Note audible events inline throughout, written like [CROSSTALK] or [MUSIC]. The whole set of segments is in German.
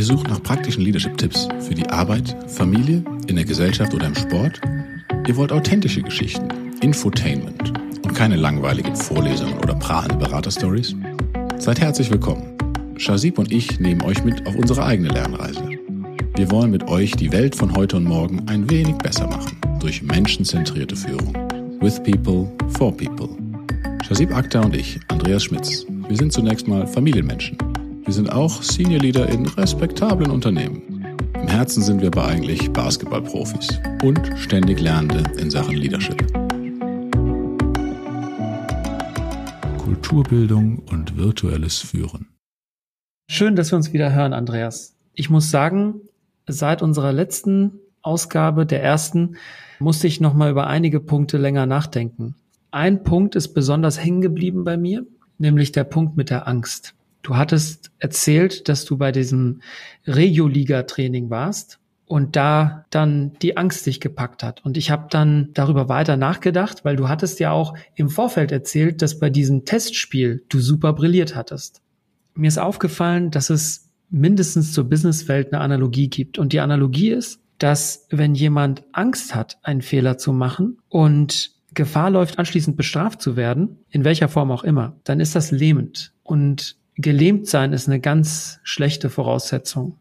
Ihr sucht nach praktischen Leadership-Tipps für die Arbeit, Familie, in der Gesellschaft oder im Sport? Ihr wollt authentische Geschichten, Infotainment und keine langweiligen Vorlesungen oder prahlende Beraterstories? Seid herzlich willkommen. Shazib und ich nehmen euch mit auf unsere eigene Lernreise. Wir wollen mit euch die Welt von heute und morgen ein wenig besser machen durch menschenzentrierte Führung. With people, for people. Shazib Akhtar und ich, Andreas Schmitz. Wir sind zunächst mal Familienmenschen. Wir sind auch Senior Leader in respektablen Unternehmen. Im Herzen sind wir aber eigentlich Basketballprofis und ständig Lernende in Sachen Leadership. Kulturbildung und virtuelles Führen. Schön, dass wir uns wieder hören, Andreas. Ich muss sagen, seit unserer letzten Ausgabe, der ersten, musste ich noch mal über einige Punkte länger nachdenken. Ein Punkt ist besonders hängen geblieben bei mir, nämlich der Punkt mit der Angst. Du hattest erzählt, dass du bei diesem Regio-Liga-Training warst und da dann die Angst dich gepackt hat. Und ich habe dann darüber weiter nachgedacht, weil du hattest ja auch im Vorfeld erzählt, dass bei diesem Testspiel du super brilliert hattest mir ist aufgefallen, dass es mindestens zur Businesswelt eine Analogie gibt. Und die Analogie ist, dass wenn jemand Angst hat, einen Fehler zu machen und Gefahr läuft, anschließend bestraft zu werden, in welcher Form auch immer, dann ist das lähmend. Und gelähmt sein ist eine ganz schlechte Voraussetzung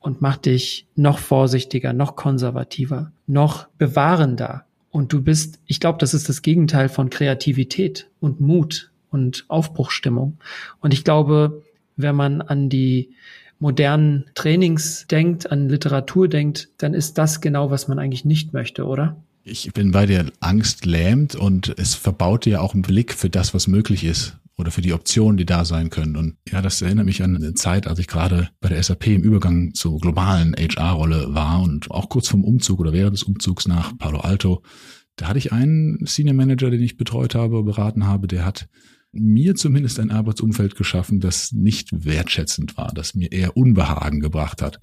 und macht dich noch vorsichtiger, noch konservativer, noch bewahrender. Und du bist, ich glaube, das ist das Gegenteil von Kreativität und Mut und Aufbruchstimmung. Und ich glaube, wenn man an die modernen Trainings denkt, an Literatur denkt, dann ist das genau, was man eigentlich nicht möchte, oder? Ich bin bei dir Angst lähmt und es verbaut dir auch einen Blick für das, was möglich ist oder für die Optionen, die da sein können. Und ja, das erinnert mich an eine Zeit, als ich gerade bei der SAP im Übergang zur globalen HR-Rolle war und auch kurz vom Umzug oder während des Umzugs nach Palo Alto. Da hatte ich einen Senior Manager, den ich betreut habe, beraten habe, der hat mir zumindest ein Arbeitsumfeld geschaffen, das nicht wertschätzend war, das mir eher Unbehagen gebracht hat.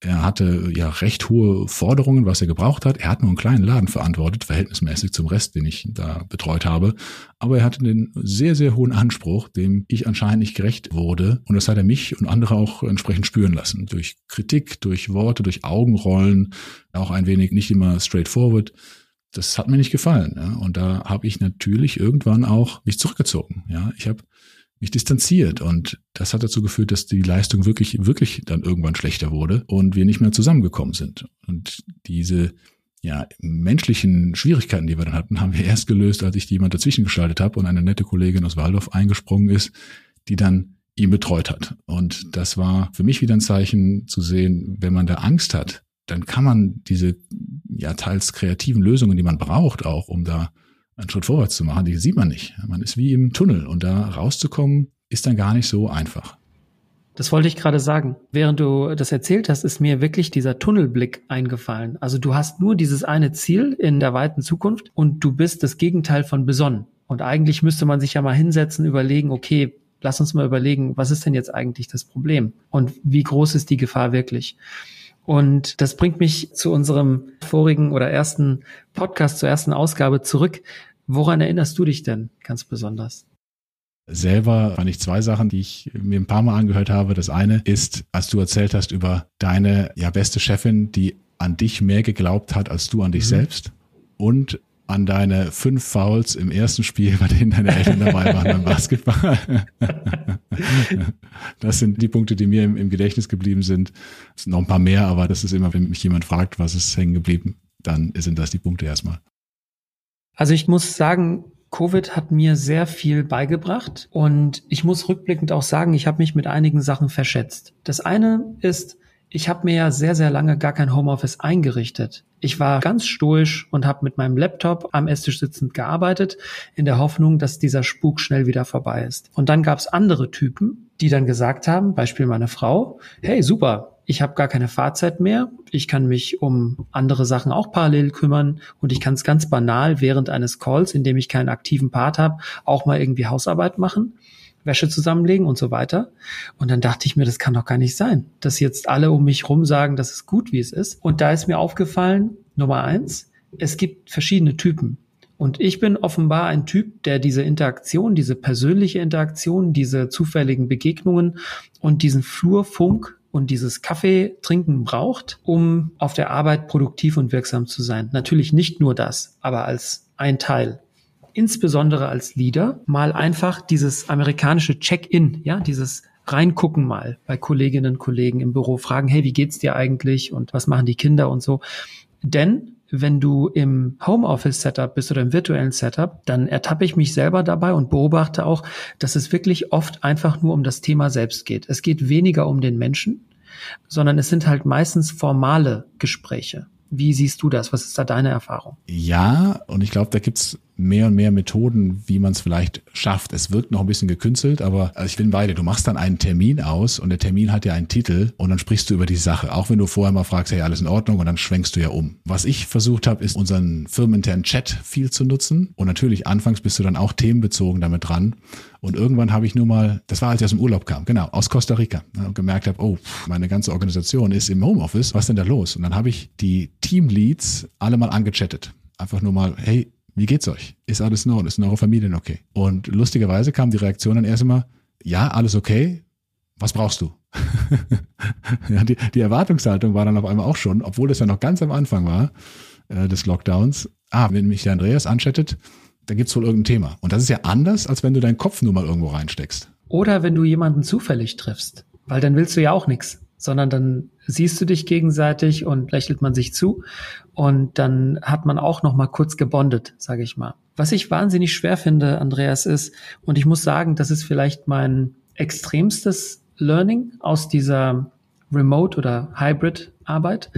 Er hatte ja recht hohe Forderungen, was er gebraucht hat. Er hat nur einen kleinen Laden verantwortet, verhältnismäßig zum Rest, den ich da betreut habe. Aber er hatte einen sehr, sehr hohen Anspruch, dem ich anscheinend nicht gerecht wurde. Und das hat er mich und andere auch entsprechend spüren lassen. Durch Kritik, durch Worte, durch Augenrollen, auch ein wenig nicht immer straightforward das hat mir nicht gefallen. Ja? Und da habe ich natürlich irgendwann auch mich zurückgezogen. Ja, ich habe mich distanziert und das hat dazu geführt, dass die Leistung wirklich, wirklich dann irgendwann schlechter wurde und wir nicht mehr zusammengekommen sind. Und diese ja, menschlichen Schwierigkeiten, die wir dann hatten, haben wir erst gelöst, als ich jemand dazwischen geschaltet habe und eine nette Kollegin aus Waldorf eingesprungen ist, die dann ihn betreut hat. Und das war für mich wieder ein Zeichen zu sehen, wenn man da Angst hat, dann kann man diese ja teils kreativen Lösungen, die man braucht, auch um da einen Schritt vorwärts zu machen, die sieht man nicht. Man ist wie im Tunnel und da rauszukommen ist dann gar nicht so einfach. Das wollte ich gerade sagen. Während du das erzählt hast, ist mir wirklich dieser Tunnelblick eingefallen. Also du hast nur dieses eine Ziel in der weiten Zukunft und du bist das Gegenteil von besonnen. Und eigentlich müsste man sich ja mal hinsetzen, überlegen, okay, lass uns mal überlegen, was ist denn jetzt eigentlich das Problem? Und wie groß ist die Gefahr wirklich? Und das bringt mich zu unserem vorigen oder ersten Podcast, zur ersten Ausgabe zurück. Woran erinnerst du dich denn ganz besonders? Selber fand ich zwei Sachen, die ich mir ein paar Mal angehört habe. Das eine ist, als du erzählt hast über deine ja beste Chefin, die an dich mehr geglaubt hat als du an dich mhm. selbst. Und an deine fünf Fouls im ersten Spiel, bei denen deine Eltern dabei waren beim [LAUGHS] Basketball. das sind die Punkte, die mir im, im, Gedächtnis geblieben sind. Es sind noch ein paar mehr, aber das ist immer, wenn mich jemand fragt, was ist hängen geblieben, dann sind das die Punkte erstmal. Also ich muss sagen, Covid hat mir sehr viel beigebracht und ich muss rückblickend auch sagen, ich habe mich mit einigen Sachen verschätzt. Das eine ist, ich habe mir ja sehr, sehr lange gar kein Homeoffice eingerichtet. Ich war ganz stoisch und habe mit meinem Laptop am Esstisch sitzend gearbeitet, in der Hoffnung, dass dieser Spuk schnell wieder vorbei ist. Und dann gab es andere Typen, die dann gesagt haben, Beispiel meine Frau, hey, super, ich habe gar keine Fahrzeit mehr, ich kann mich um andere Sachen auch parallel kümmern und ich kann es ganz banal während eines Calls, in dem ich keinen aktiven Part habe, auch mal irgendwie Hausarbeit machen. Wäsche zusammenlegen und so weiter. Und dann dachte ich mir, das kann doch gar nicht sein, dass jetzt alle um mich rum sagen, das ist gut, wie es ist. Und da ist mir aufgefallen, Nummer eins, es gibt verschiedene Typen. Und ich bin offenbar ein Typ, der diese Interaktion, diese persönliche Interaktion, diese zufälligen Begegnungen und diesen Flurfunk und dieses Kaffee trinken braucht, um auf der Arbeit produktiv und wirksam zu sein. Natürlich nicht nur das, aber als ein Teil. Insbesondere als Leader mal einfach dieses amerikanische Check-in, ja, dieses reingucken mal bei Kolleginnen und Kollegen im Büro, fragen, hey, wie geht's dir eigentlich und was machen die Kinder und so. Denn wenn du im Homeoffice-Setup bist oder im virtuellen Setup, dann ertappe ich mich selber dabei und beobachte auch, dass es wirklich oft einfach nur um das Thema selbst geht. Es geht weniger um den Menschen, sondern es sind halt meistens formale Gespräche. Wie siehst du das? Was ist da deine Erfahrung? Ja, und ich glaube, da gibt's mehr und mehr Methoden, wie man es vielleicht schafft. Es wirkt noch ein bisschen gekünstelt, aber also ich bin beide. Du machst dann einen Termin aus und der Termin hat ja einen Titel und dann sprichst du über die Sache. Auch wenn du vorher mal fragst, hey, alles in Ordnung und dann schwenkst du ja um. Was ich versucht habe, ist unseren firmeninternen Chat viel zu nutzen. Und natürlich, anfangs bist du dann auch themenbezogen damit dran. Und irgendwann habe ich nur mal, das war als ich aus dem Urlaub kam, genau, aus Costa Rica, und gemerkt habe, oh, meine ganze Organisation ist im Homeoffice, was ist denn da los? Und dann habe ich die Teamleads alle mal angechattet. Einfach nur mal, hey, wie geht's euch? Ist alles in Ordnung? Ist in eurer Familie okay? Und lustigerweise kam die Reaktion dann erst immer, ja, alles okay. Was brauchst du? [LAUGHS] ja, die, die Erwartungshaltung war dann auf einmal auch schon, obwohl das ja noch ganz am Anfang war äh, des Lockdowns. Ah, wenn mich der Andreas anchattet, da gibt's wohl irgendein Thema. Und das ist ja anders, als wenn du deinen Kopf nur mal irgendwo reinsteckst. Oder wenn du jemanden zufällig triffst, weil dann willst du ja auch nichts sondern dann siehst du dich gegenseitig und lächelt man sich zu und dann hat man auch noch mal kurz gebondet, sage ich mal. Was ich wahnsinnig schwer finde, Andreas, ist und ich muss sagen, das ist vielleicht mein extremstes Learning aus dieser Remote oder Hybrid Arbeit.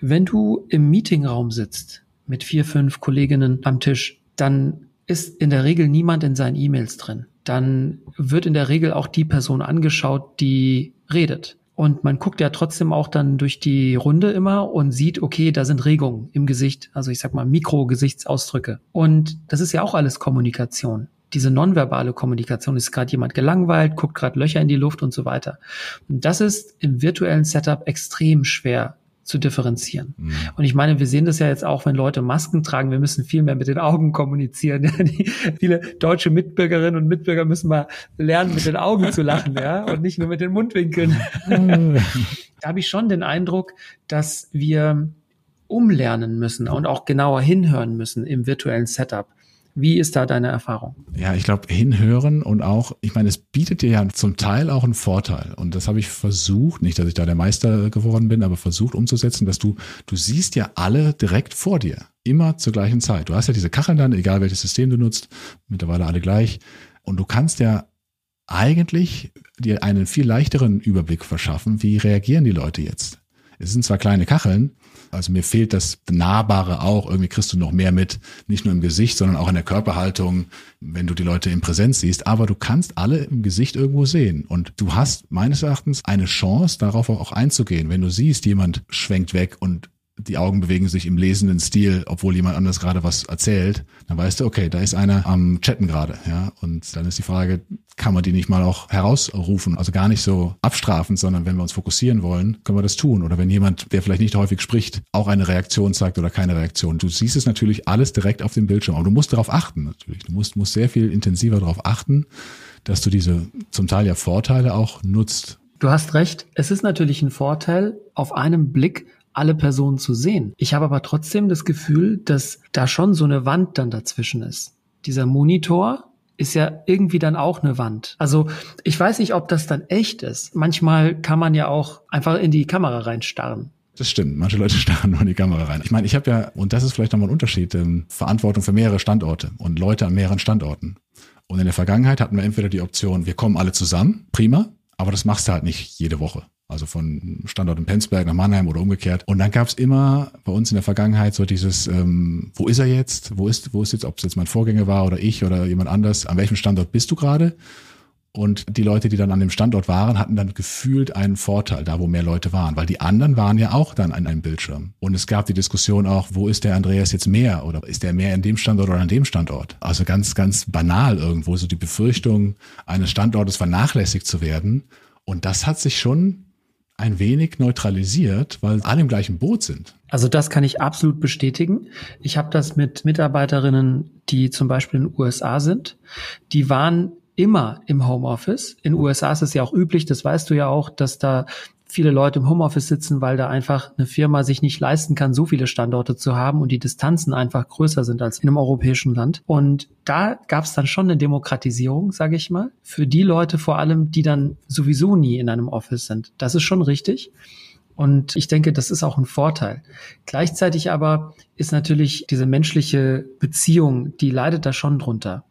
Wenn du im Meetingraum sitzt mit vier, fünf Kolleginnen am Tisch, dann ist in der Regel niemand in seinen E-Mails drin. Dann wird in der Regel auch die Person angeschaut, die redet. Und man guckt ja trotzdem auch dann durch die Runde immer und sieht, okay, da sind Regungen im Gesicht, also ich sag mal Mikrogesichtsausdrücke. Und das ist ja auch alles Kommunikation. Diese nonverbale Kommunikation ist gerade jemand gelangweilt, guckt gerade Löcher in die Luft und so weiter. Und das ist im virtuellen Setup extrem schwer zu differenzieren. Mhm. Und ich meine, wir sehen das ja jetzt auch, wenn Leute Masken tragen, wir müssen viel mehr mit den Augen kommunizieren. [LAUGHS] Die, viele deutsche Mitbürgerinnen und Mitbürger müssen mal lernen, mit den Augen zu lachen, ja, [LAUGHS] und nicht nur mit den Mundwinkeln. [LAUGHS] da habe ich schon den Eindruck, dass wir umlernen müssen und auch genauer hinhören müssen im virtuellen Setup. Wie ist da deine Erfahrung? Ja, ich glaube, hinhören und auch, ich meine, es bietet dir ja zum Teil auch einen Vorteil. Und das habe ich versucht, nicht, dass ich da der Meister geworden bin, aber versucht umzusetzen, dass du, du siehst ja alle direkt vor dir. Immer zur gleichen Zeit. Du hast ja diese Kacheln dann, egal welches System du nutzt, mittlerweile alle gleich. Und du kannst ja eigentlich dir einen viel leichteren Überblick verschaffen, wie reagieren die Leute jetzt. Es sind zwar kleine Kacheln, also mir fehlt das Nahbare auch. Irgendwie kriegst du noch mehr mit, nicht nur im Gesicht, sondern auch in der Körperhaltung, wenn du die Leute in Präsenz siehst. Aber du kannst alle im Gesicht irgendwo sehen. Und du hast meines Erachtens eine Chance, darauf auch einzugehen. Wenn du siehst, jemand schwenkt weg und die Augen bewegen sich im lesenden Stil, obwohl jemand anders gerade was erzählt, dann weißt du, okay, da ist einer am Chatten gerade, ja. Und dann ist die Frage, kann man die nicht mal auch herausrufen? Also gar nicht so abstrafend, sondern wenn wir uns fokussieren wollen, können wir das tun. Oder wenn jemand, der vielleicht nicht häufig spricht, auch eine Reaktion zeigt oder keine Reaktion. Du siehst es natürlich alles direkt auf dem Bildschirm, aber du musst darauf achten natürlich. Du musst, musst sehr viel intensiver darauf achten, dass du diese zum Teil ja Vorteile auch nutzt. Du hast recht. Es ist natürlich ein Vorteil, auf einem Blick alle Personen zu sehen. Ich habe aber trotzdem das Gefühl, dass da schon so eine Wand dann dazwischen ist. Dieser Monitor ist ja irgendwie dann auch eine Wand. Also ich weiß nicht, ob das dann echt ist. Manchmal kann man ja auch einfach in die Kamera reinstarren. Das stimmt. Manche Leute [LAUGHS] starren nur in die Kamera rein. Ich meine, ich habe ja, und das ist vielleicht nochmal ein Unterschied, ähm, Verantwortung für mehrere Standorte und Leute an mehreren Standorten. Und in der Vergangenheit hatten wir entweder die Option, wir kommen alle zusammen, prima, aber das machst du halt nicht jede Woche also von Standort in Penzberg nach Mannheim oder umgekehrt. Und dann gab es immer bei uns in der Vergangenheit so dieses, ähm, wo ist er jetzt? Wo ist, wo ist jetzt, ob es jetzt mein Vorgänger war oder ich oder jemand anders, an welchem Standort bist du gerade? Und die Leute, die dann an dem Standort waren, hatten dann gefühlt einen Vorteil, da wo mehr Leute waren, weil die anderen waren ja auch dann an einem Bildschirm. Und es gab die Diskussion auch, wo ist der Andreas jetzt mehr oder ist der mehr an dem Standort oder an dem Standort? Also ganz, ganz banal irgendwo, so die Befürchtung, eines Standortes vernachlässigt zu werden. Und das hat sich schon ein wenig neutralisiert, weil alle im gleichen Boot sind. Also das kann ich absolut bestätigen. Ich habe das mit Mitarbeiterinnen, die zum Beispiel in den USA sind. Die waren immer im Homeoffice. In USA ist es ja auch üblich, das weißt du ja auch, dass da viele Leute im Homeoffice sitzen, weil da einfach eine Firma sich nicht leisten kann, so viele Standorte zu haben und die Distanzen einfach größer sind als in einem europäischen Land. Und da gab es dann schon eine Demokratisierung, sage ich mal, für die Leute vor allem, die dann sowieso nie in einem Office sind. Das ist schon richtig. Und ich denke, das ist auch ein Vorteil. Gleichzeitig aber ist natürlich diese menschliche Beziehung, die leidet da schon drunter.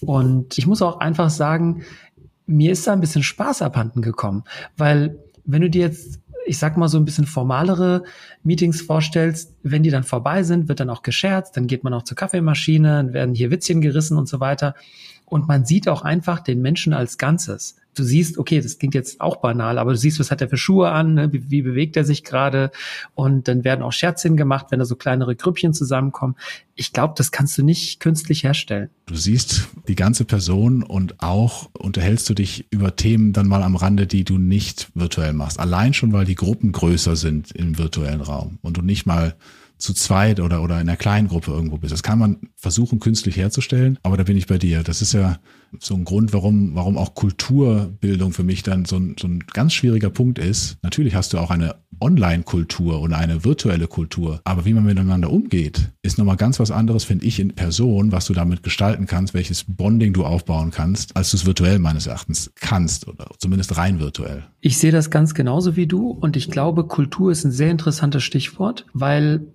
Und ich muss auch einfach sagen, mir ist da ein bisschen Spaß abhanden gekommen, weil wenn du dir jetzt ich sag mal so ein bisschen formalere Meetings vorstellst, wenn die dann vorbei sind, wird dann auch gescherzt, dann geht man auch zur Kaffeemaschine, werden hier Witzchen gerissen und so weiter. Und man sieht auch einfach den Menschen als Ganzes du siehst, okay, das klingt jetzt auch banal, aber du siehst, was hat er für Schuhe an, ne? wie, wie bewegt er sich gerade und dann werden auch Scherzchen gemacht, wenn da so kleinere Grüppchen zusammenkommen. Ich glaube, das kannst du nicht künstlich herstellen. Du siehst die ganze Person und auch unterhältst du dich über Themen dann mal am Rande, die du nicht virtuell machst. Allein schon, weil die Gruppen größer sind im virtuellen Raum und du nicht mal zu zweit oder, oder in einer kleinen Gruppe irgendwo bist. Das kann man versuchen, künstlich herzustellen, aber da bin ich bei dir. Das ist ja so ein Grund, warum, warum auch Kulturbildung für mich dann so ein, so ein ganz schwieriger Punkt ist. Natürlich hast du auch eine Online-Kultur oder eine virtuelle Kultur, aber wie man miteinander umgeht, ist nochmal ganz was anderes, finde ich, in Person, was du damit gestalten kannst, welches Bonding du aufbauen kannst, als du es virtuell meines Erachtens kannst oder zumindest rein virtuell. Ich sehe das ganz genauso wie du und ich glaube, Kultur ist ein sehr interessantes Stichwort, weil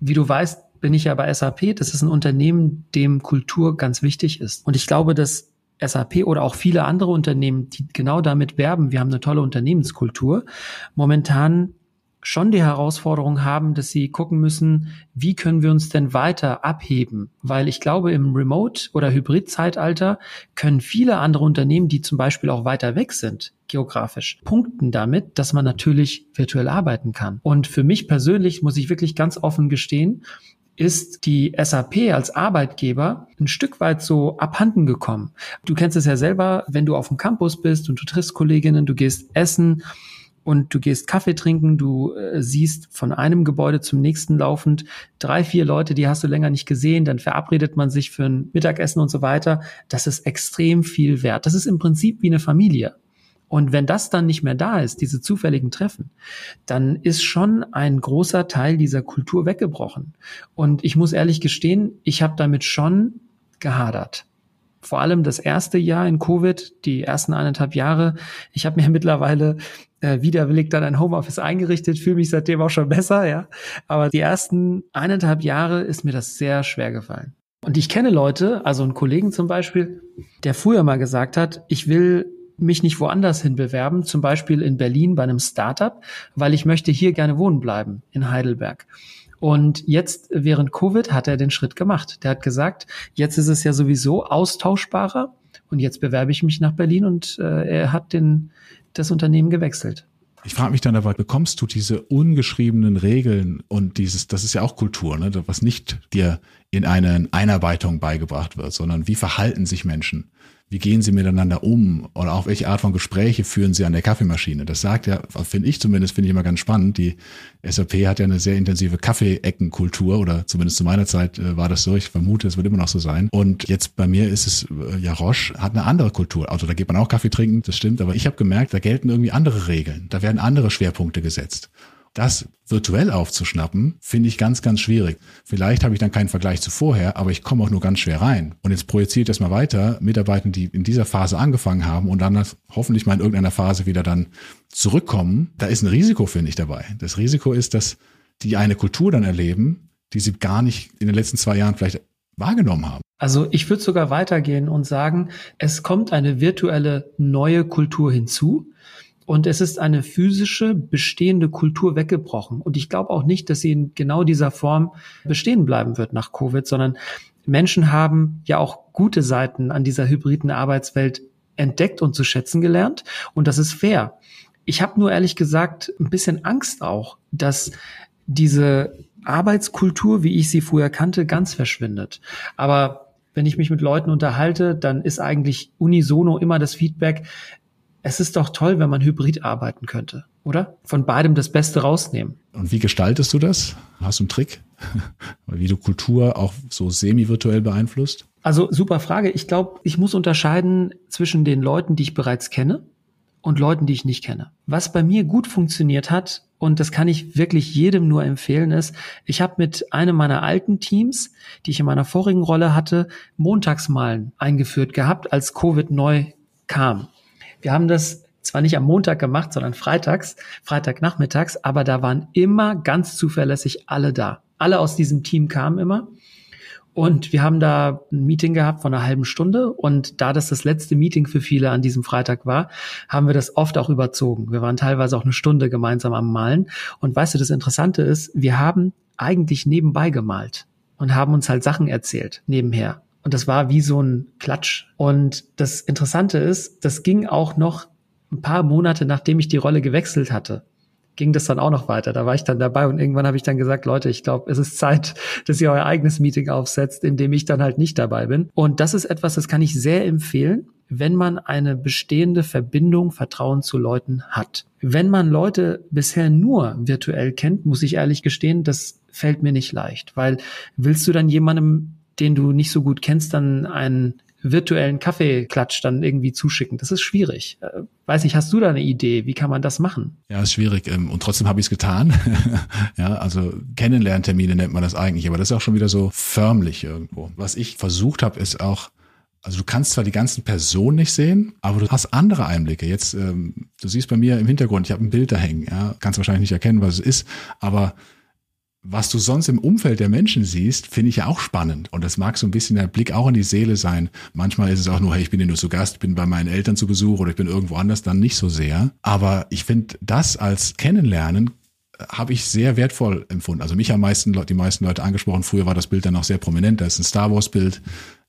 wie du weißt, bin ich ja bei SAP. Das ist ein Unternehmen, dem Kultur ganz wichtig ist. Und ich glaube, dass SAP oder auch viele andere Unternehmen, die genau damit werben, wir haben eine tolle Unternehmenskultur, momentan schon die Herausforderung haben, dass sie gucken müssen, wie können wir uns denn weiter abheben? Weil ich glaube, im Remote- oder Hybrid-Zeitalter können viele andere Unternehmen, die zum Beispiel auch weiter weg sind, geografisch, punkten damit, dass man natürlich virtuell arbeiten kann. Und für mich persönlich muss ich wirklich ganz offen gestehen, ist die SAP als Arbeitgeber ein Stück weit so abhanden gekommen. Du kennst es ja selber, wenn du auf dem Campus bist und du triffst Kolleginnen, du gehst essen, und du gehst Kaffee trinken, du äh, siehst von einem Gebäude zum nächsten laufend drei, vier Leute, die hast du länger nicht gesehen, dann verabredet man sich für ein Mittagessen und so weiter. Das ist extrem viel wert. Das ist im Prinzip wie eine Familie. Und wenn das dann nicht mehr da ist, diese zufälligen Treffen, dann ist schon ein großer Teil dieser Kultur weggebrochen. Und ich muss ehrlich gestehen, ich habe damit schon gehadert vor allem das erste Jahr in Covid, die ersten eineinhalb Jahre. Ich habe mir [LAUGHS] mittlerweile äh, widerwillig dann ein Homeoffice eingerichtet, fühle mich seitdem auch schon besser, ja. Aber die ersten eineinhalb Jahre ist mir das sehr schwer gefallen. Und ich kenne Leute, also einen Kollegen zum Beispiel, der früher mal gesagt hat, ich will mich nicht woanders hin bewerben, zum Beispiel in Berlin bei einem Startup, weil ich möchte hier gerne wohnen bleiben, in Heidelberg. Und jetzt während Covid hat er den Schritt gemacht. Der hat gesagt, jetzt ist es ja sowieso austauschbarer und jetzt bewerbe ich mich nach Berlin und äh, er hat den, das Unternehmen gewechselt. Ich frage mich dann aber, bekommst du diese ungeschriebenen Regeln und dieses, das ist ja auch Kultur, ne, was nicht dir in einer Einarbeitung beigebracht wird, sondern wie verhalten sich Menschen? Wie gehen sie miteinander um oder auch welche Art von Gespräche führen sie an der Kaffeemaschine. Das sagt ja, finde ich zumindest, finde ich immer ganz spannend. Die SAP hat ja eine sehr intensive Kaffeeeckenkultur oder zumindest zu meiner Zeit äh, war das so. Ich vermute, es wird immer noch so sein. Und jetzt bei mir ist es, äh, ja, Roche hat eine andere Kultur. Also da geht man auch Kaffee trinken, das stimmt, aber ich habe gemerkt, da gelten irgendwie andere Regeln. Da werden andere Schwerpunkte gesetzt. Das virtuell aufzuschnappen, finde ich ganz, ganz schwierig. Vielleicht habe ich dann keinen Vergleich zu vorher, aber ich komme auch nur ganz schwer rein. Und jetzt projiziert das mal weiter, Mitarbeiter, die in dieser Phase angefangen haben und dann hoffentlich mal in irgendeiner Phase wieder dann zurückkommen. Da ist ein Risiko, finde ich, dabei. Das Risiko ist, dass die eine Kultur dann erleben, die sie gar nicht in den letzten zwei Jahren vielleicht wahrgenommen haben. Also ich würde sogar weitergehen und sagen, es kommt eine virtuelle neue Kultur hinzu. Und es ist eine physische, bestehende Kultur weggebrochen. Und ich glaube auch nicht, dass sie in genau dieser Form bestehen bleiben wird nach Covid, sondern Menschen haben ja auch gute Seiten an dieser hybriden Arbeitswelt entdeckt und zu schätzen gelernt. Und das ist fair. Ich habe nur ehrlich gesagt ein bisschen Angst auch, dass diese Arbeitskultur, wie ich sie früher kannte, ganz verschwindet. Aber wenn ich mich mit Leuten unterhalte, dann ist eigentlich unisono immer das Feedback, es ist doch toll, wenn man hybrid arbeiten könnte, oder? Von beidem das Beste rausnehmen. Und wie gestaltest du das? Hast du einen Trick? [LAUGHS] wie du Kultur auch so semi-virtuell beeinflusst? Also super Frage. Ich glaube, ich muss unterscheiden zwischen den Leuten, die ich bereits kenne und Leuten, die ich nicht kenne. Was bei mir gut funktioniert hat, und das kann ich wirklich jedem nur empfehlen, ist, ich habe mit einem meiner alten Teams, die ich in meiner vorigen Rolle hatte, Montagsmalen eingeführt gehabt, als Covid neu kam. Wir haben das zwar nicht am Montag gemacht, sondern freitags, Freitagnachmittags, aber da waren immer ganz zuverlässig alle da. Alle aus diesem Team kamen immer. Und wir haben da ein Meeting gehabt von einer halben Stunde. Und da das das letzte Meeting für viele an diesem Freitag war, haben wir das oft auch überzogen. Wir waren teilweise auch eine Stunde gemeinsam am Malen. Und weißt du, das Interessante ist, wir haben eigentlich nebenbei gemalt und haben uns halt Sachen erzählt nebenher. Und das war wie so ein Klatsch. Und das Interessante ist, das ging auch noch ein paar Monate, nachdem ich die Rolle gewechselt hatte, ging das dann auch noch weiter. Da war ich dann dabei und irgendwann habe ich dann gesagt, Leute, ich glaube, es ist Zeit, [LAUGHS] dass ihr euer eigenes Meeting aufsetzt, in dem ich dann halt nicht dabei bin. Und das ist etwas, das kann ich sehr empfehlen, wenn man eine bestehende Verbindung, Vertrauen zu Leuten hat. Wenn man Leute bisher nur virtuell kennt, muss ich ehrlich gestehen, das fällt mir nicht leicht, weil willst du dann jemandem, den du nicht so gut kennst, dann einen virtuellen Kaffeeklatsch dann irgendwie zuschicken. Das ist schwierig. Äh, weiß nicht, hast du da eine Idee? Wie kann man das machen? Ja, ist schwierig. Ähm, und trotzdem habe ich es getan. [LAUGHS] ja, also Kennenlerntermine nennt man das eigentlich, aber das ist auch schon wieder so förmlich irgendwo. Was ich versucht habe, ist auch also du kannst zwar die ganzen Personen nicht sehen, aber du hast andere Einblicke. Jetzt, ähm, du siehst bei mir im Hintergrund, ich habe ein Bild da hängen, ja, kannst wahrscheinlich nicht erkennen, was es ist, aber was du sonst im Umfeld der Menschen siehst, finde ich ja auch spannend. Und das mag so ein bisschen der Blick auch in die Seele sein. Manchmal ist es auch nur, hey, ich bin hier nur zu Gast, bin bei meinen Eltern zu Besuch oder ich bin irgendwo anders, dann nicht so sehr. Aber ich finde, das als Kennenlernen äh, habe ich sehr wertvoll empfunden. Also mich haben meisten, die meisten Leute angesprochen. Früher war das Bild dann auch sehr prominent. Da ist ein Star Wars Bild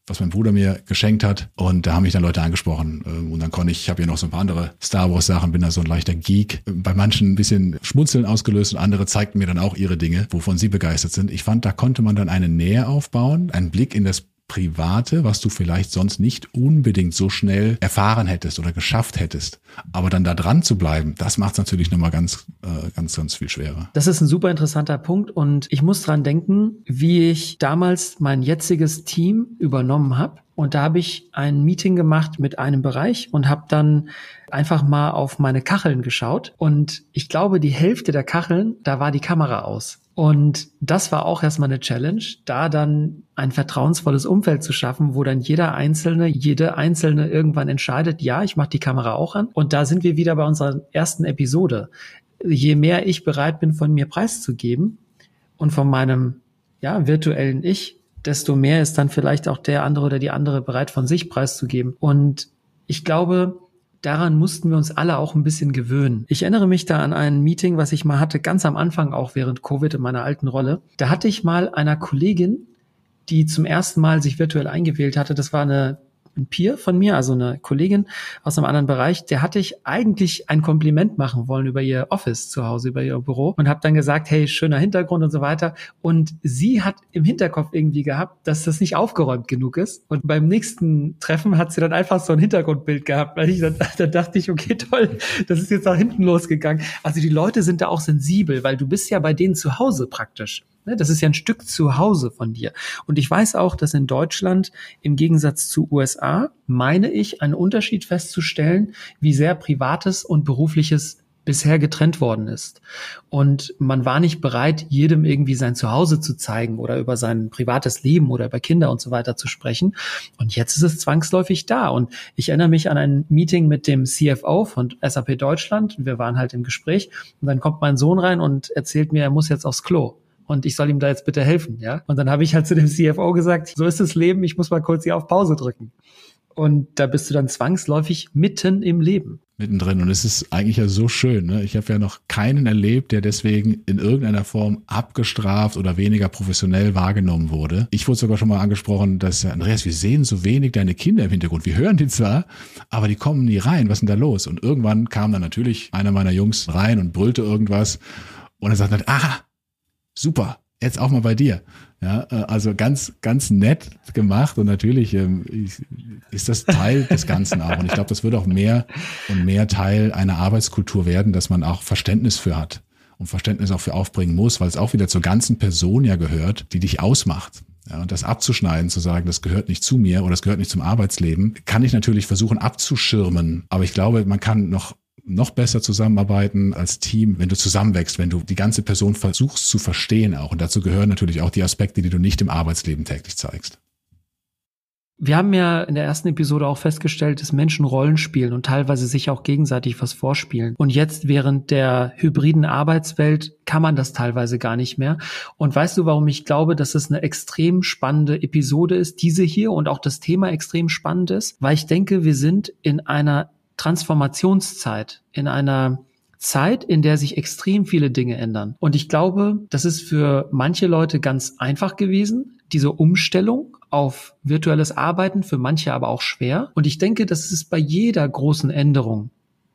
was mein Bruder mir geschenkt hat. Und da haben mich dann Leute angesprochen. Ähm, und dann konnte ich, ich habe ja noch so ein paar andere Star Wars Sachen, bin da so ein leichter Geek. Bei manchen ein bisschen Schmunzeln ausgelöst und andere zeigten mir dann auch ihre Dinge, wovon sie begeistert sind. Ich fand, da konnte man dann eine Nähe aufbauen, einen Blick in das Private, was du vielleicht sonst nicht unbedingt so schnell erfahren hättest oder geschafft hättest. Aber dann da dran zu bleiben, das macht es natürlich nochmal ganz, äh, ganz, ganz viel schwerer. Das ist ein super interessanter Punkt und ich muss dran denken, wie ich damals mein jetziges Team übernommen habe. Und da habe ich ein Meeting gemacht mit einem Bereich und habe dann einfach mal auf meine Kacheln geschaut. Und ich glaube, die Hälfte der Kacheln, da war die Kamera aus. Und das war auch erstmal eine Challenge, da dann ein vertrauensvolles Umfeld zu schaffen, wo dann jeder Einzelne, jede Einzelne irgendwann entscheidet, ja, ich mache die Kamera auch an. Und da sind wir wieder bei unserer ersten Episode. Je mehr ich bereit bin, von mir preiszugeben und von meinem ja, virtuellen Ich, desto mehr ist dann vielleicht auch der andere oder die andere bereit, von sich preiszugeben. Und ich glaube, daran mussten wir uns alle auch ein bisschen gewöhnen. Ich erinnere mich da an ein Meeting, was ich mal hatte, ganz am Anfang auch während Covid in meiner alten Rolle. Da hatte ich mal einer Kollegin, die zum ersten Mal sich virtuell eingewählt hatte, das war eine ein Peer von mir, also eine Kollegin aus einem anderen Bereich, der hatte ich eigentlich ein Kompliment machen wollen über ihr Office zu Hause, über ihr Büro und habe dann gesagt, hey, schöner Hintergrund und so weiter. Und sie hat im Hinterkopf irgendwie gehabt, dass das nicht aufgeräumt genug ist. Und beim nächsten Treffen hat sie dann einfach so ein Hintergrundbild gehabt, weil ich dann, [LAUGHS] dann dachte ich, okay, toll, das ist jetzt nach hinten losgegangen. Also die Leute sind da auch sensibel, weil du bist ja bei denen zu Hause praktisch. Ne, das ist ja ein Stück zu Hause von dir. Und ich weiß auch, dass in Deutschland im Gegensatz zu USA, meine ich, einen Unterschied festzustellen, wie sehr privates und berufliches bisher getrennt worden ist. Und man war nicht bereit, jedem irgendwie sein Zuhause zu zeigen oder über sein privates Leben oder über Kinder und so weiter zu sprechen. Und jetzt ist es zwangsläufig da. Und ich erinnere mich an ein Meeting mit dem CFO von SAP Deutschland. Wir waren halt im Gespräch und dann kommt mein Sohn rein und erzählt mir, er muss jetzt aufs Klo und ich soll ihm da jetzt bitte helfen, ja. Und dann habe ich halt zu dem CFO gesagt, so ist das Leben, ich muss mal kurz hier auf Pause drücken. Und da bist du dann zwangsläufig mitten im Leben. Mittendrin. Und es ist eigentlich ja so schön. Ne? Ich habe ja noch keinen erlebt, der deswegen in irgendeiner Form abgestraft oder weniger professionell wahrgenommen wurde. Ich wurde sogar schon mal angesprochen, dass Andreas, wir sehen so wenig deine Kinder im Hintergrund. Wir hören die zwar, aber die kommen nie rein. Was ist denn da los? Und irgendwann kam dann natürlich einer meiner Jungs rein und brüllte irgendwas. Und er sagte, ah, super, jetzt auch mal bei dir. Ja, äh, also ganz, ganz nett gemacht und natürlich ähm, ist das Teil des Ganzen auch. Und ich glaube, das wird auch mehr und mehr Teil einer Arbeitskultur werden, dass man auch Verständnis für hat und Verständnis auch für aufbringen muss, weil es auch wieder zur ganzen Person ja gehört, die dich ausmacht. Ja, und das abzuschneiden, zu sagen, das gehört nicht zu mir oder das gehört nicht zum Arbeitsleben, kann ich natürlich versuchen abzuschirmen. Aber ich glaube, man kann noch noch besser zusammenarbeiten als Team, wenn du zusammenwächst, wenn du die ganze Person versuchst zu verstehen auch. Und dazu gehören natürlich auch die Aspekte, die du nicht im Arbeitsleben täglich zeigst. Wir haben ja in der ersten Episode auch festgestellt, dass Menschen Rollen spielen und teilweise sich auch gegenseitig was vorspielen. Und jetzt während der hybriden Arbeitswelt kann man das teilweise gar nicht mehr. Und weißt du, warum ich glaube, dass es eine extrem spannende Episode ist, diese hier und auch das Thema extrem spannend ist? Weil ich denke, wir sind in einer Transformationszeit, in einer Zeit, in der sich extrem viele Dinge ändern. Und ich glaube, das ist für manche Leute ganz einfach gewesen, diese Umstellung auf virtuelles Arbeiten, für manche aber auch schwer. Und ich denke, das ist bei jeder großen Änderung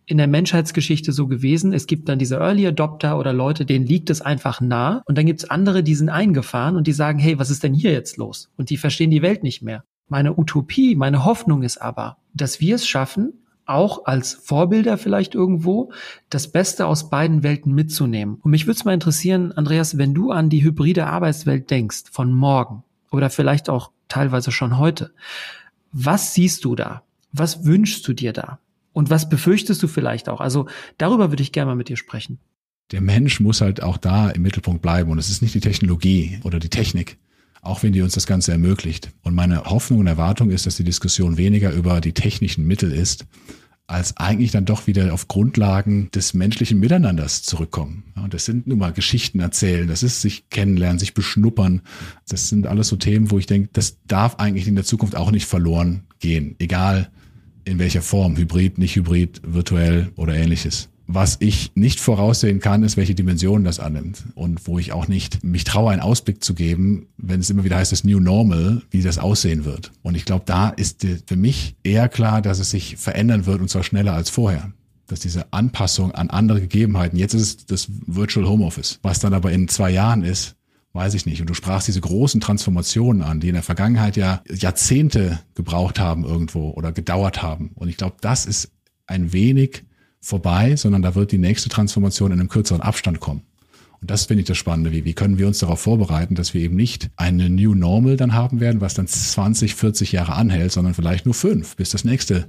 in der Menschheitsgeschichte so gewesen. Es gibt dann diese Early Adopter oder Leute, denen liegt es einfach nah. Und dann gibt es andere, die sind eingefahren und die sagen, hey, was ist denn hier jetzt los? Und die verstehen die Welt nicht mehr. Meine Utopie, meine Hoffnung ist aber, dass wir es schaffen, auch als Vorbilder vielleicht irgendwo, das Beste aus beiden Welten mitzunehmen. Und mich würde es mal interessieren, Andreas, wenn du an die hybride Arbeitswelt denkst von morgen oder vielleicht auch teilweise schon heute, was siehst du da? Was wünschst du dir da? Und was befürchtest du vielleicht auch? Also darüber würde ich gerne mal mit dir sprechen. Der Mensch muss halt auch da im Mittelpunkt bleiben und es ist nicht die Technologie oder die Technik, auch wenn die uns das Ganze ermöglicht. Und meine Hoffnung und Erwartung ist, dass die Diskussion weniger über die technischen Mittel ist, als eigentlich dann doch wieder auf Grundlagen des menschlichen Miteinanders zurückkommen. und das sind nun mal Geschichten erzählen, das ist sich kennenlernen, sich beschnuppern. Das sind alles so Themen, wo ich denke, das darf eigentlich in der Zukunft auch nicht verloren gehen, egal in welcher Form, hybrid, nicht hybrid, virtuell oder ähnliches. Was ich nicht voraussehen kann, ist, welche Dimensionen das annimmt und wo ich auch nicht mich traue, einen Ausblick zu geben, wenn es immer wieder heißt, das New Normal, wie das aussehen wird. Und ich glaube, da ist für mich eher klar, dass es sich verändern wird und zwar schneller als vorher dass diese Anpassung an andere Gegebenheiten, jetzt ist es das Virtual Homeoffice, was dann aber in zwei Jahren ist, weiß ich nicht. Und du sprachst diese großen Transformationen an, die in der Vergangenheit ja Jahrzehnte gebraucht haben irgendwo oder gedauert haben. Und ich glaube, das ist ein wenig vorbei, sondern da wird die nächste Transformation in einem kürzeren Abstand kommen. Und das finde ich das Spannende. Wie, wie können wir uns darauf vorbereiten, dass wir eben nicht eine New Normal dann haben werden, was dann 20, 40 Jahre anhält, sondern vielleicht nur fünf, bis das nächste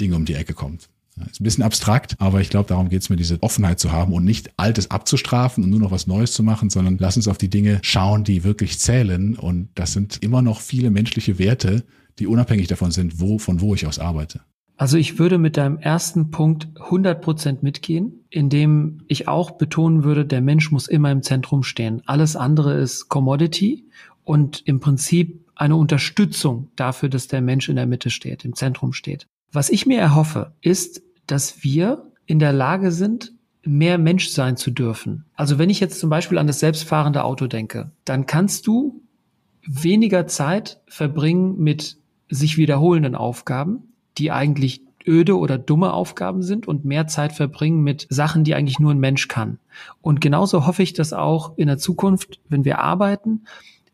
Ding um die Ecke kommt. ist ein bisschen abstrakt, aber ich glaube, darum geht es mir, diese Offenheit zu haben und nicht Altes abzustrafen und nur noch was Neues zu machen, sondern lass uns auf die Dinge schauen, die wirklich zählen. Und das sind immer noch viele menschliche Werte, die unabhängig davon sind, wo, von wo ich aus arbeite. Also ich würde mit deinem ersten Punkt 100 Prozent mitgehen, indem ich auch betonen würde, der Mensch muss immer im Zentrum stehen. Alles andere ist Commodity und im Prinzip eine Unterstützung dafür, dass der Mensch in der Mitte steht, im Zentrum steht. Was ich mir erhoffe, ist, dass wir in der Lage sind, mehr Mensch sein zu dürfen. Also wenn ich jetzt zum Beispiel an das selbstfahrende Auto denke, dann kannst du weniger Zeit verbringen mit sich wiederholenden Aufgaben, die eigentlich öde oder dumme Aufgaben sind und mehr Zeit verbringen mit Sachen, die eigentlich nur ein Mensch kann. Und genauso hoffe ich, dass auch in der Zukunft, wenn wir arbeiten,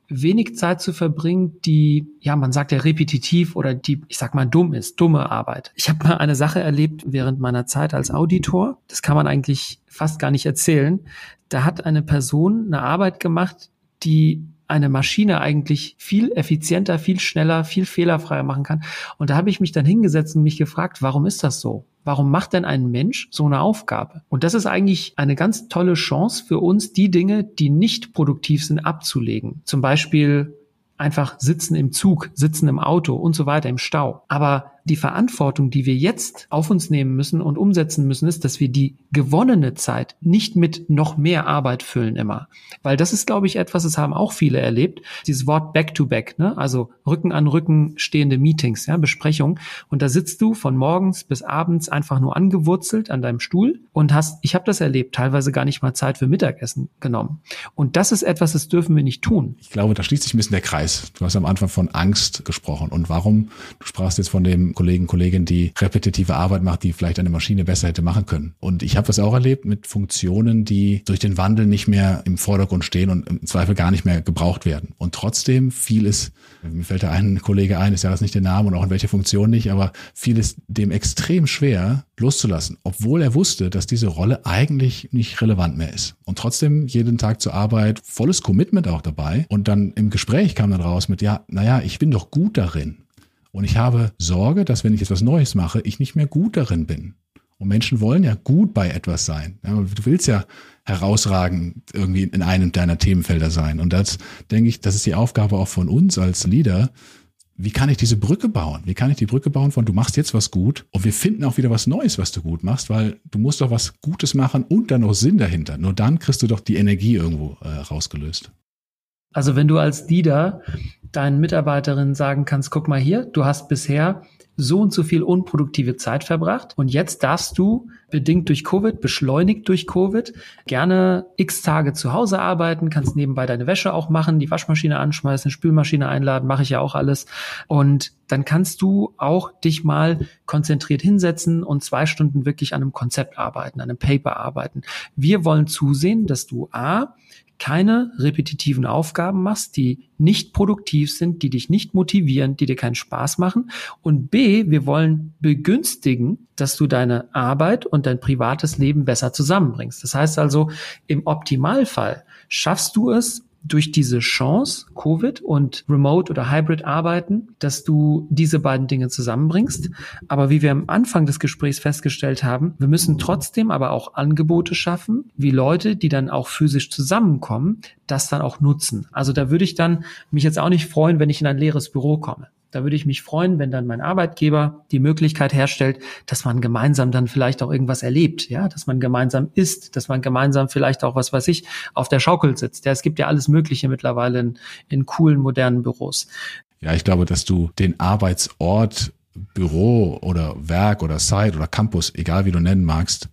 wenig Zeit zu verbringen, die, ja, man sagt ja repetitiv oder die, ich sag mal, dumm ist, dumme Arbeit. Ich habe mal eine Sache erlebt während meiner Zeit als Auditor, das kann man eigentlich fast gar nicht erzählen. Da hat eine Person eine Arbeit gemacht, die eine Maschine eigentlich viel effizienter, viel schneller, viel fehlerfreier machen kann. Und da habe ich mich dann hingesetzt und mich gefragt, warum ist das so? Warum macht denn ein Mensch so eine Aufgabe? Und das ist eigentlich eine ganz tolle Chance für uns, die Dinge, die nicht produktiv sind, abzulegen. Zum Beispiel einfach sitzen im Zug, sitzen im Auto und so weiter im Stau. Aber die Verantwortung, die wir jetzt auf uns nehmen müssen und umsetzen müssen, ist, dass wir die gewonnene Zeit nicht mit noch mehr Arbeit füllen immer. Weil das ist, glaube ich, etwas, das haben auch viele erlebt. Dieses Wort Back-to-Back, ne? also Rücken an Rücken stehende Meetings, ja, Besprechungen. Und da sitzt du von morgens bis abends einfach nur angewurzelt an deinem Stuhl und hast, ich habe das erlebt, teilweise gar nicht mal Zeit für Mittagessen genommen. Und das ist etwas, das dürfen wir nicht tun. Ich glaube, da schließt sich ein bisschen der Kreis. Du hast am Anfang von Angst gesprochen. Und warum? Du sprachst jetzt von dem Kollegen, Kollegin, die repetitive Arbeit macht, die vielleicht eine Maschine besser hätte machen können. Und ich habe das auch erlebt mit Funktionen, die durch den Wandel nicht mehr im Vordergrund stehen und im Zweifel gar nicht mehr gebraucht werden. Und trotzdem fiel es, mir fällt da ein Kollege ein, ist ja jetzt nicht der Name und auch in welcher Funktion nicht, aber fiel es dem extrem schwer loszulassen, obwohl er wusste, dass diese Rolle eigentlich nicht relevant mehr ist. Und trotzdem jeden Tag zur Arbeit, volles Commitment auch dabei. Und dann im Gespräch kam dann raus mit, ja, naja, ich bin doch gut darin. Und ich habe Sorge, dass wenn ich jetzt was Neues mache, ich nicht mehr gut darin bin. Und Menschen wollen ja gut bei etwas sein. Du willst ja herausragend irgendwie in einem deiner Themenfelder sein. Und das denke ich, das ist die Aufgabe auch von uns als Leader. Wie kann ich diese Brücke bauen? Wie kann ich die Brücke bauen von du machst jetzt was gut und wir finden auch wieder was Neues, was du gut machst, weil du musst doch was Gutes machen und dann noch Sinn dahinter. Nur dann kriegst du doch die Energie irgendwo äh, rausgelöst. Also wenn du als Leader deinen Mitarbeiterinnen sagen kannst, guck mal hier, du hast bisher so und so viel unproduktive Zeit verbracht und jetzt darfst du bedingt durch Covid, beschleunigt durch Covid, gerne x Tage zu Hause arbeiten, kannst nebenbei deine Wäsche auch machen, die Waschmaschine anschmeißen, Spülmaschine einladen, mache ich ja auch alles. Und dann kannst du auch dich mal konzentriert hinsetzen und zwei Stunden wirklich an einem Konzept arbeiten, an einem Paper arbeiten. Wir wollen zusehen, dass du A, keine repetitiven Aufgaben machst, die nicht produktiv sind, die dich nicht motivieren, die dir keinen Spaß machen. Und B, wir wollen begünstigen, dass du deine Arbeit und dein privates Leben besser zusammenbringst. Das heißt also, im Optimalfall schaffst du es, durch diese Chance, Covid und Remote oder Hybrid arbeiten, dass du diese beiden Dinge zusammenbringst. Aber wie wir am Anfang des Gesprächs festgestellt haben, wir müssen trotzdem aber auch Angebote schaffen, wie Leute, die dann auch physisch zusammenkommen, das dann auch nutzen. Also da würde ich dann mich jetzt auch nicht freuen, wenn ich in ein leeres Büro komme. Da würde ich mich freuen, wenn dann mein Arbeitgeber die Möglichkeit herstellt, dass man gemeinsam dann vielleicht auch irgendwas erlebt, ja, dass man gemeinsam isst, dass man gemeinsam vielleicht auch, was weiß ich, auf der Schaukel sitzt. Ja, es gibt ja alles Mögliche mittlerweile in, in coolen, modernen Büros. Ja, ich glaube, dass du den Arbeitsort, Büro oder Werk oder Site oder Campus, egal wie du nennen magst,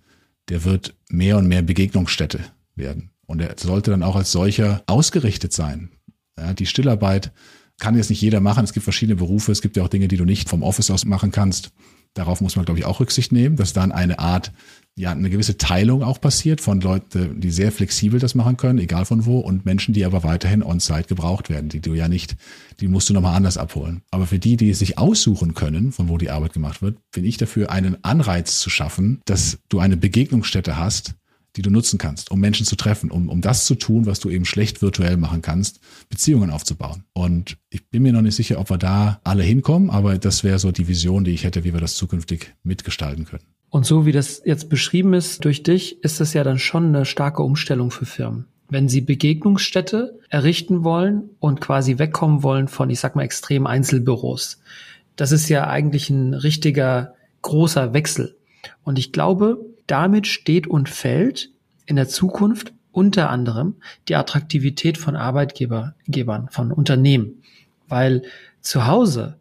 der wird mehr und mehr Begegnungsstätte werden. Und er sollte dann auch als solcher ausgerichtet sein. Ja, die Stillarbeit kann jetzt nicht jeder machen. Es gibt verschiedene Berufe. Es gibt ja auch Dinge, die du nicht vom Office aus machen kannst. Darauf muss man, glaube ich, auch Rücksicht nehmen, dass dann eine Art, ja, eine gewisse Teilung auch passiert von Leuten, die sehr flexibel das machen können, egal von wo, und Menschen, die aber weiterhin on-site gebraucht werden, die du ja nicht, die musst du nochmal anders abholen. Aber für die, die sich aussuchen können, von wo die Arbeit gemacht wird, bin ich dafür, einen Anreiz zu schaffen, dass du eine Begegnungsstätte hast, die du nutzen kannst, um Menschen zu treffen, um, um das zu tun, was du eben schlecht virtuell machen kannst, Beziehungen aufzubauen. Und ich bin mir noch nicht sicher, ob wir da alle hinkommen, aber das wäre so die Vision, die ich hätte, wie wir das zukünftig mitgestalten können. Und so wie das jetzt beschrieben ist durch dich, ist das ja dann schon eine starke Umstellung für Firmen. Wenn sie Begegnungsstätte errichten wollen und quasi wegkommen wollen von, ich sag mal, extrem Einzelbüros. Das ist ja eigentlich ein richtiger großer Wechsel. Und ich glaube, damit steht und fällt in der Zukunft unter anderem die Attraktivität von Arbeitgebern, von Unternehmen. Weil zu Hause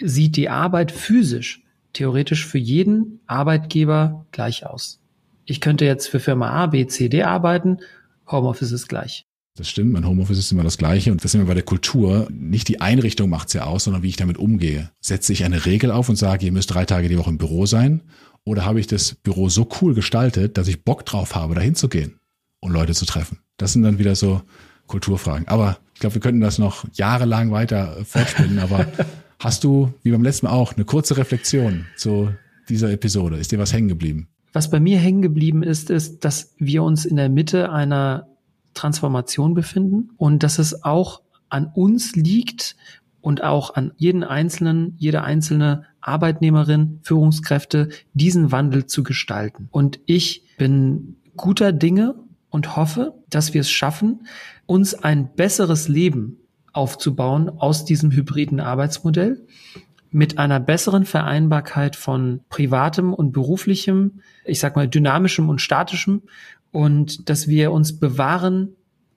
sieht die Arbeit physisch theoretisch für jeden Arbeitgeber gleich aus. Ich könnte jetzt für Firma A, B, C, D arbeiten, Homeoffice ist gleich. Das stimmt, mein Homeoffice ist immer das Gleiche und das sind wir bei der Kultur. Nicht die Einrichtung macht's ja aus, sondern wie ich damit umgehe. Setze ich eine Regel auf und sage, ihr müsst drei Tage die Woche im Büro sein oder habe ich das Büro so cool gestaltet, dass ich Bock drauf habe, dahin zu gehen und Leute zu treffen? Das sind dann wieder so Kulturfragen. Aber ich glaube, wir könnten das noch jahrelang weiter fortspinnen. Aber [LAUGHS] hast du, wie beim letzten Mal auch, eine kurze Reflexion zu dieser Episode? Ist dir was hängen geblieben? Was bei mir hängen geblieben ist, ist, dass wir uns in der Mitte einer Transformation befinden und dass es auch an uns liegt und auch an jeden einzelnen, jede einzelne Arbeitnehmerin, Führungskräfte, diesen Wandel zu gestalten. Und ich bin guter Dinge und hoffe, dass wir es schaffen, uns ein besseres Leben aufzubauen aus diesem hybriden Arbeitsmodell mit einer besseren Vereinbarkeit von privatem und beruflichem, ich sag mal dynamischem und statischem und dass wir uns bewahren,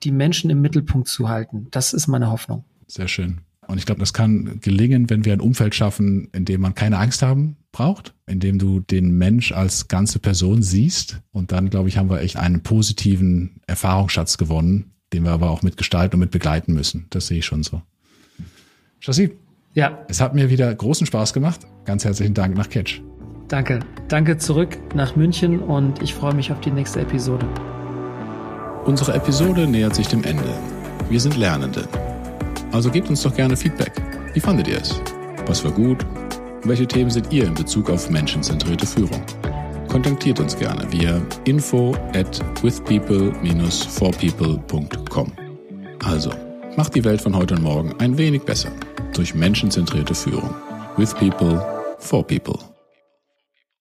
die Menschen im Mittelpunkt zu halten. Das ist meine Hoffnung. Sehr schön. Und ich glaube, das kann gelingen, wenn wir ein Umfeld schaffen, in dem man keine Angst haben braucht, in dem du den Mensch als ganze Person siehst. Und dann, glaube ich, haben wir echt einen positiven Erfahrungsschatz gewonnen, den wir aber auch mitgestalten und mit begleiten müssen. Das sehe ich schon so. Chassis. Ja. Es hat mir wieder großen Spaß gemacht. Ganz herzlichen Dank nach Catch. Danke. Danke zurück nach München und ich freue mich auf die nächste Episode. Unsere Episode nähert sich dem Ende. Wir sind Lernende. Also gebt uns doch gerne Feedback. Wie fandet ihr es? Was war gut? Welche Themen seht ihr in Bezug auf menschenzentrierte Führung? Kontaktiert uns gerne via info at withpeople-forpeople.com. Also, macht die Welt von heute und morgen ein wenig besser durch menschenzentrierte Führung. With people, for people.